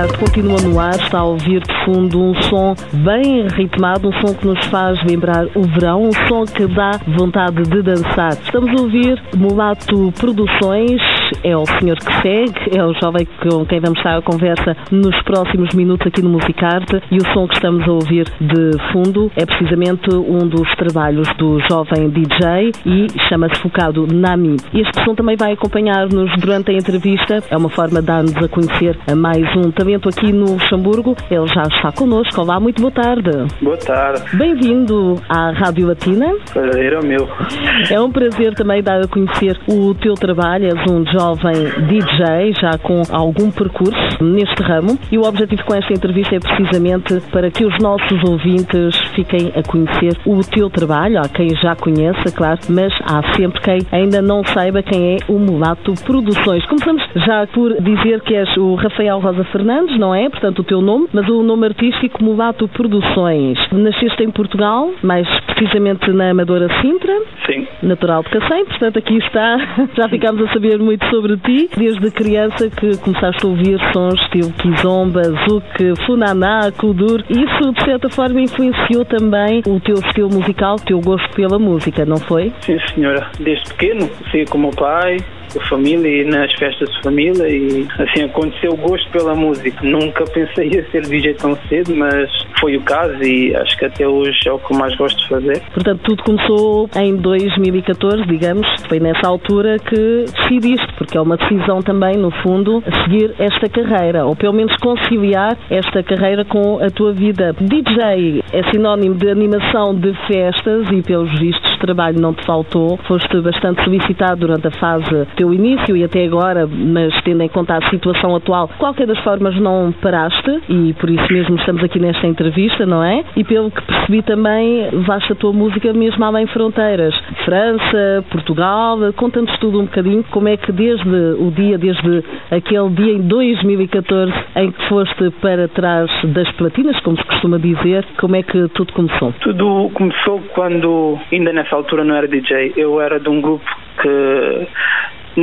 Tarde, o Musicarte continua no ar, está a ouvir de fundo um som bem ritmado, um som que nos faz lembrar o verão, um som que dá vontade de dançar. Estamos a ouvir Mulato Produções, é o senhor que segue, é o jovem com quem vamos estar a conversa nos próximos minutos aqui no Musicarte e o som que estamos a ouvir de fundo é precisamente um dos trabalhos do jovem DJ e chama-se Focado Nami. Este som também vai acompanhar-nos durante a entrevista, é uma forma de dar-nos a conhecer a mais um talento aqui no Luxemburgo. Ele já está connosco. Olá, muito boa tarde. Boa tarde. Bem-vindo à Rádio Latina. Prazer é o meu. É um prazer também dar a conhecer o teu trabalho. És um jovem DJ, já com algum percurso neste ramo. E o objetivo com esta entrevista é precisamente para que os nossos ouvintes fiquem a conhecer o teu trabalho. Há quem já conheça, claro, mas há sempre quem ainda não saiba quem é o Mulato Produções. Começamos já por dizer que és o Rafael Rosa Fernandes, não é? Portanto, o teu nome, mas o nome artístico Mulato Produções. Nasceste em Portugal, mais precisamente na Amadora Sintra. Sim. Natural de Cacém, portanto, aqui está. Já ficámos a saber muito sobre ti. Desde criança que começaste a ouvir sons tipo Kizomba, Zouk, Funaná, Kudur. Isso, de certa forma, influenciou também o teu estilo musical, o teu gosto pela música, não foi? Sim, senhora. Desde pequeno, saía com o meu pai, a família e nas festas de família e assim aconteceu o gosto pela música. Nunca pensei em ser DJ tão cedo, mas foi o caso e acho que até hoje é o que mais gosto de fazer. Portanto, tudo começou em 2014, digamos, foi nessa altura que decidiste, porque é uma decisão também, no fundo, seguir esta carreira, ou pelo menos conciliar esta carreira com a tua vida. DJ é sinónimo de animação de festas e, pelos vistos, trabalho não te faltou. Foste bastante solicitado durante a fase teu início e até agora, mas tendo em conta a situação atual, qualquer das formas não paraste e por isso mesmo estamos aqui nesta entrevista, não é? E pelo que percebi também, levaste a tua música mesmo além fronteiras. França, Portugal, conta-nos tudo um bocadinho como é que desde o dia, desde aquele dia em 2014 em que foste para trás das platinas, como se costuma dizer, como é que tudo começou? Tudo começou quando, ainda nessa altura não era DJ, eu era de um grupo que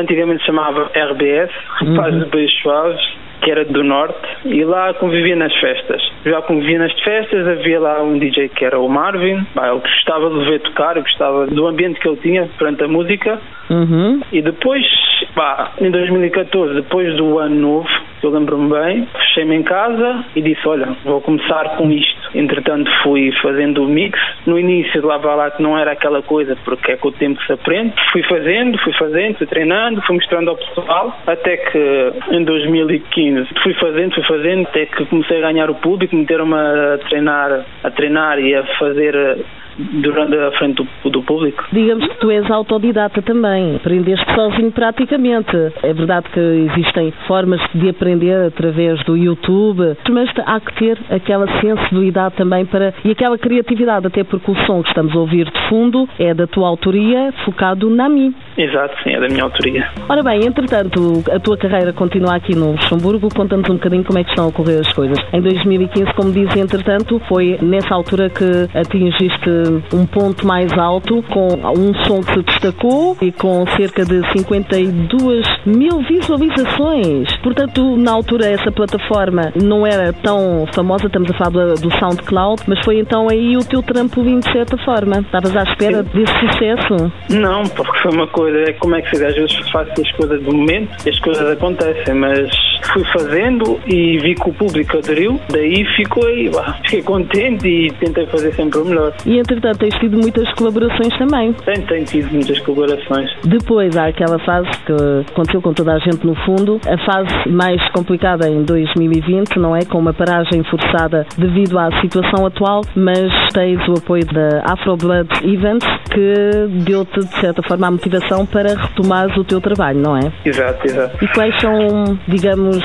antigamente se chamava RBS, Rapazes uhum. de Beijo Suaves, que era do Norte, e lá convivia nas festas. Já convivia nas festas, havia lá um DJ que era o Marvin, bah, eu gostava de ver tocar, eu gostava do ambiente que ele tinha perante a música. Uhum. E depois, bah, em 2014, depois do ano novo, eu lembro-me bem, fechei-me em casa e disse, olha, vou começar com isto. Entretanto fui fazendo o mix. No início lá que não era aquela coisa, porque é com o tempo que se aprende. Fui fazendo, fui fazendo, fui treinando, fui mostrando ao pessoal, até que em 2015 fui fazendo, fui fazendo, até que comecei a ganhar o público, meteram-me a treinar, a treinar e a fazer durante a frente do, do, público. Digamos que tu és autodidata também, aprendeste sozinho praticamente. É verdade que existem formas de aprender através do YouTube, mas há que ter aquela sensibilidade também para e aquela criatividade, até porque o som que estamos a ouvir de fundo é da tua autoria, focado na mim. Exato, sim, é da minha autoria. Ora bem, entretanto, a tua carreira continua aqui no Luxemburgo, conta-nos um bocadinho como é que estão a ocorrer as coisas. Em 2015, como disse, entretanto, foi nessa altura que atingiste um ponto mais alto, com um som que se destacou e com cerca de 52 mil visualizações. Portanto, na altura, essa plataforma não era tão famosa, estamos a falar do SoundCloud, mas foi então aí o teu trampolim, de certa forma. Estavas à espera desse sucesso? Não, porque foi uma coisa é como é que se às vezes faço as coisas do momento e as coisas acontecem, mas fui fazendo e vi que o público aderiu, daí ficou aí, fiquei contente e tentei fazer sempre o melhor. E entretanto tens tido muitas colaborações também. Tenho, tenho tido muitas colaborações. Depois há aquela fase que aconteceu com toda a gente no fundo, a fase mais complicada em 2020, não é? Com uma paragem forçada devido à situação atual, mas tens o apoio da Afro Blood Events que deu-te de certa forma a motivação para retomares o teu trabalho, não é? Exato, exato. E quais são, digamos,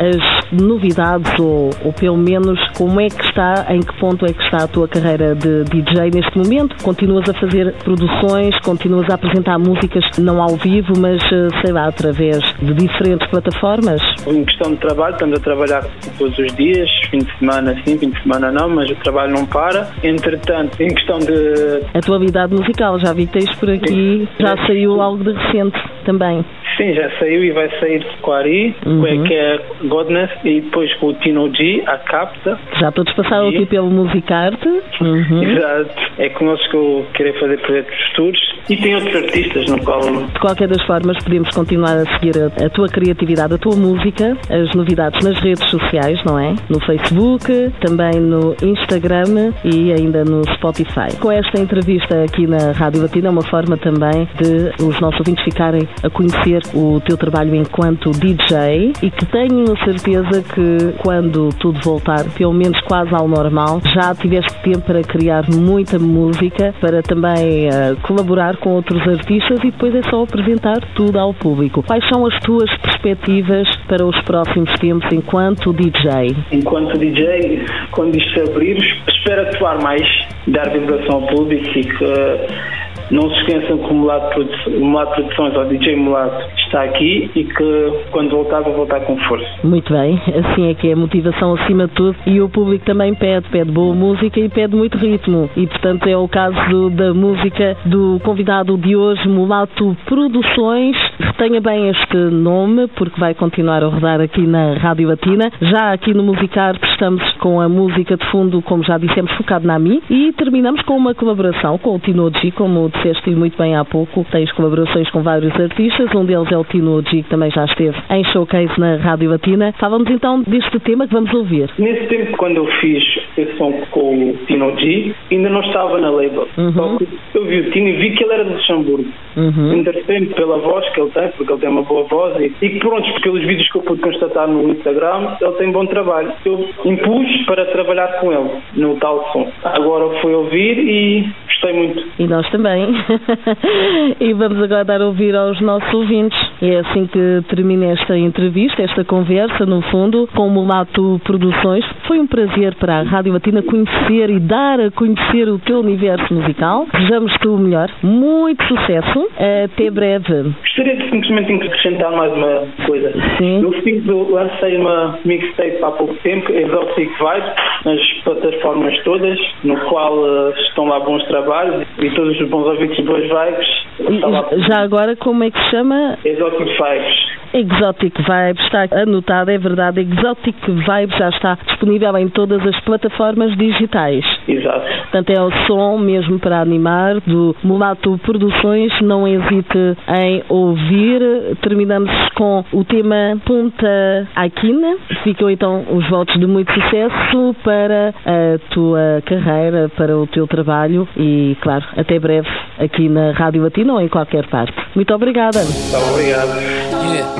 as novidades ou, ou pelo menos como é que está, em que ponto é que está a tua carreira de DJ neste momento? Continuas a fazer produções, continuas a apresentar músicas não ao vivo, mas eh, sei lá, através de diferentes plataformas? Em questão de trabalho, estamos a trabalhar todos os dias, fim de semana sim, fim de semana não, mas o trabalho não para. Entretanto, em questão de. Atualidade musical, já vi que tens por aqui, já saiu algo de recente também. Sim, já saiu e vai sair com a Ari, uhum. que é Godness, e depois com o Tino G, a Capta. Já todos passaram aqui pelo Musicarte. Uhum. Exato. É eles que eu quero fazer projetos futuros. E tem outros artistas no qual. De qualquer das formas, podemos continuar a seguir a, a, tua criatividade, a tua música, as novidades nas redes sociais, não é? No Facebook, também no Instagram e ainda no Spotify. Com esta entrevista aqui na Rádio Latina, é uma forma também de os nossos ouvintes ficarem a conhecer o teu trabalho enquanto DJ e que tenho certeza que quando tudo voltar, pelo menos quase ao normal, já tiveste tempo para criar muita música, para também uh, colaborar com outros artistas e depois é só apresentar tudo ao público. Quais são as tuas perspectivas para os próximos tempos enquanto DJ? Enquanto DJ, quando isto abrir, espero atuar mais, dar divulgação ao público e que não se esqueçam que o Mulato Produções ou DJ Mulato está aqui e que quando voltar vou voltar com força. Muito bem, assim é que é motivação acima de tudo e o público também pede, pede boa música e pede muito ritmo e portanto é o caso do, da música do convidado de hoje, Mulato Produções. Retenha bem este nome porque vai continuar a rodar aqui na Rádio Latina. Já aqui no Musicarte estamos com a música de fundo, como já dissemos, focado na Mi e terminamos com uma colaboração com o Tinoji, como disseste muito bem há pouco, tens colaborações com vários artistas, um deles é Tino G, que também já esteve em showcase na Rádio Latina. Falamos então deste tema que vamos ouvir. Nesse tempo, quando eu fiz esse som com o Tino G, ainda não estava na label. Uhum. Só que eu vi o Tino e vi que ele era de Luxemburgo. Uhum. Interessei-me pela voz que ele tem, porque ele tem uma boa voz e, e pronto, pelos vídeos que eu pude constatar no Instagram, ele tem bom trabalho. Eu impus para trabalhar com ele no tal som. Agora fui ouvir e gostei muito. E nós também. e vamos agora dar a ouvir aos nossos ouvintes. É assim que termina esta entrevista, esta conversa, no fundo, com o Mulato Produções. Foi um prazer para a Rádio Latina conhecer e dar a conhecer o teu universo musical. Desejamos-te o melhor. Muito sucesso. Até breve. Gostaria de simplesmente acrescentar mais uma coisa. Sim. Fim do lancei uma mixtape há pouco tempo, Exotic Vibe, nas plataformas todas, no qual uh, estão lá bons trabalhos e todos os bons ouvintes e boas vibes. Já agora, como é que se chama? Exotic Vibes. Exotic Vibes está anotado, é verdade. Exotic Vibes já está disponível em todas as plataformas digitais. Exato. Portanto, é o som mesmo para animar do Mulato Produções. Não hesite em ouvir. Terminamos com o tema Punta Aquina. Ficam então os votos de muito sucesso para a tua carreira, para o teu trabalho e, claro, até breve aqui na Rádio Latina ou em qualquer parte. Muito obrigada. Muito obrigado. Yeah.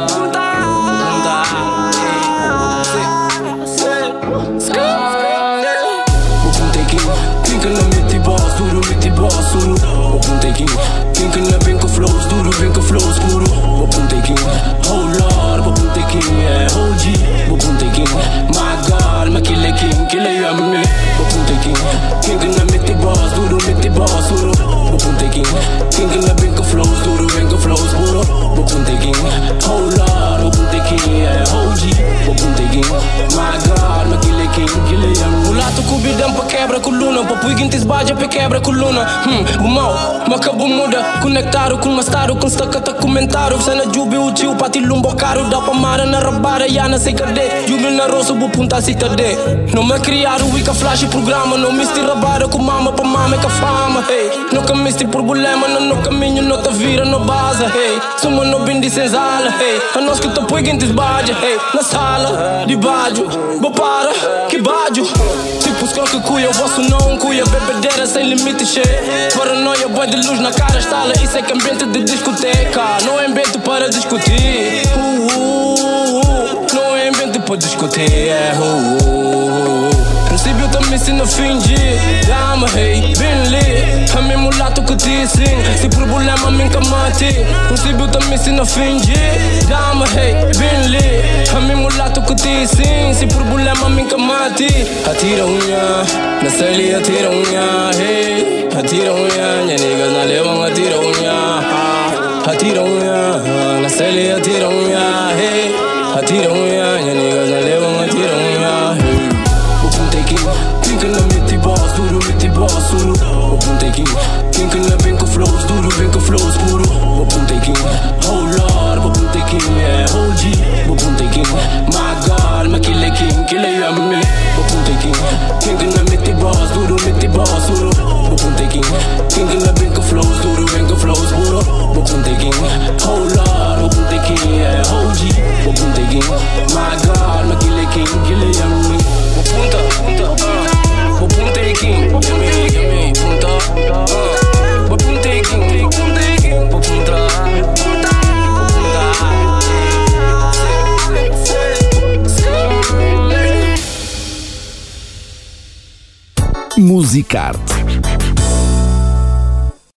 Thinking, thinking quebra coluna Papo quinta esbaja pe quebra coluna Hum, o mal, macabo muda Conectado com mastaro, com stacata comentário Você na jubi o tio, pati lumbo caro Dá pra mara na ya na sei cadê Jubi na roça, bu punta citadê Não me criaram, wika flash programa Não misti rabara com mama, pa mama que fama hey. Nunca misti problema, não no caminho Não te vira no base, hey. Suma no bindi senzala, hey. A nós que te põe quinta esbaja, hey. Na sala, de baixo, bo para, que baixo Tipo os que cuia, eu vosso não cuia. Bebedeira sem limite, che. Paranoia, boa de luz na cara, estala. Isso é que ambiente de discoteca. Não é ambiente para discutir. Uh, uh, uh. Não é ambiente para discutir é, também se não fingir Dama, hey, bem lit. A mim mulato que te sim Se problema, mim que mate Princípio também se não fingir Dama, hey, bem lit. A mim mulato que te sim Se problema, mim que mate Atira unha Na celi atira unha, hey. Atira unha Minha niggas na levam atira unha. Atira unha Na celi atira unha, hey. Atira unha Musicarte